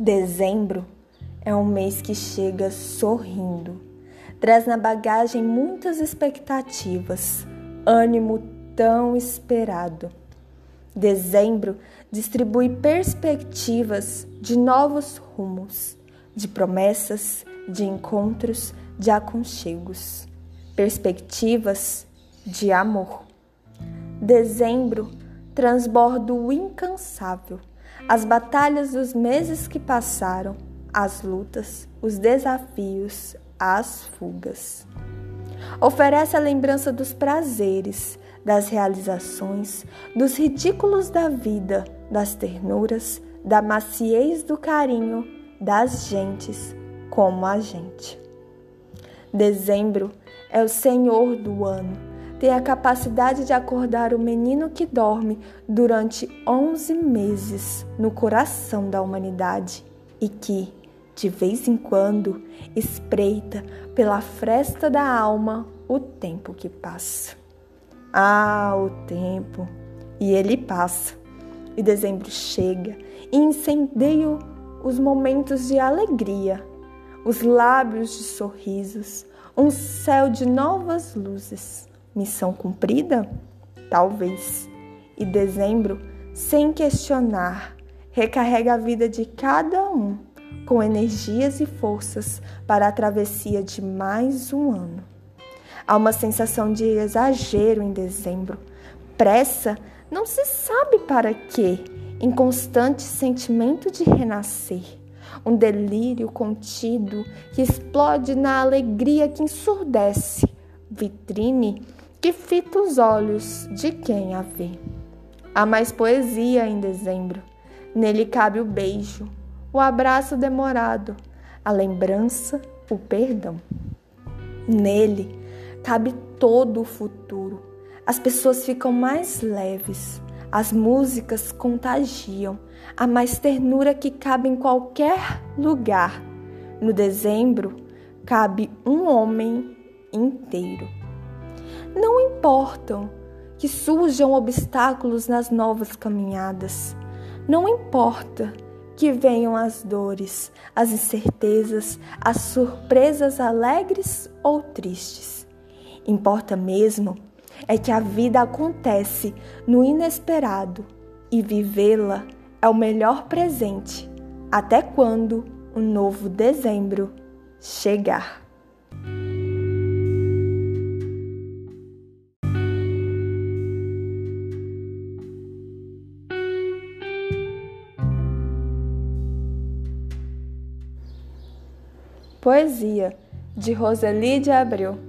Dezembro é um mês que chega sorrindo, traz na bagagem muitas expectativas, ânimo tão esperado. Dezembro distribui perspectivas de novos rumos, de promessas, de encontros, de aconchegos, perspectivas de amor. Dezembro transborda o incansável as batalhas dos meses que passaram, as lutas, os desafios, as fugas. Oferece a lembrança dos prazeres, das realizações, dos ridículos da vida, das ternuras, da maciez do carinho, das gentes como a gente. Dezembro é o senhor do ano tem a capacidade de acordar o menino que dorme durante 11 meses no coração da humanidade e que, de vez em quando, espreita pela fresta da alma o tempo que passa. Ah, o tempo! E ele passa. E dezembro chega e incendeia os momentos de alegria, os lábios de sorrisos, um céu de novas luzes Missão cumprida? Talvez. E dezembro, sem questionar, recarrega a vida de cada um com energias e forças para a travessia de mais um ano. Há uma sensação de exagero em dezembro. Pressa não se sabe para quê, inconstante sentimento de renascer. Um delírio contido que explode na alegria que ensurdece. Vitrine que fita os olhos de quem a vê. Há mais poesia em dezembro. Nele cabe o beijo, o abraço demorado, a lembrança, o perdão. Nele cabe todo o futuro. As pessoas ficam mais leves, as músicas contagiam, há mais ternura que cabe em qualquer lugar. No dezembro cabe um homem inteiro. Não importam que surjam obstáculos nas novas caminhadas. Não importa que venham as dores, as incertezas, as surpresas alegres ou tristes. Importa mesmo é que a vida acontece no inesperado e vivê-la é o melhor presente até quando o novo dezembro chegar. Poesia, de Roseli de Abreu.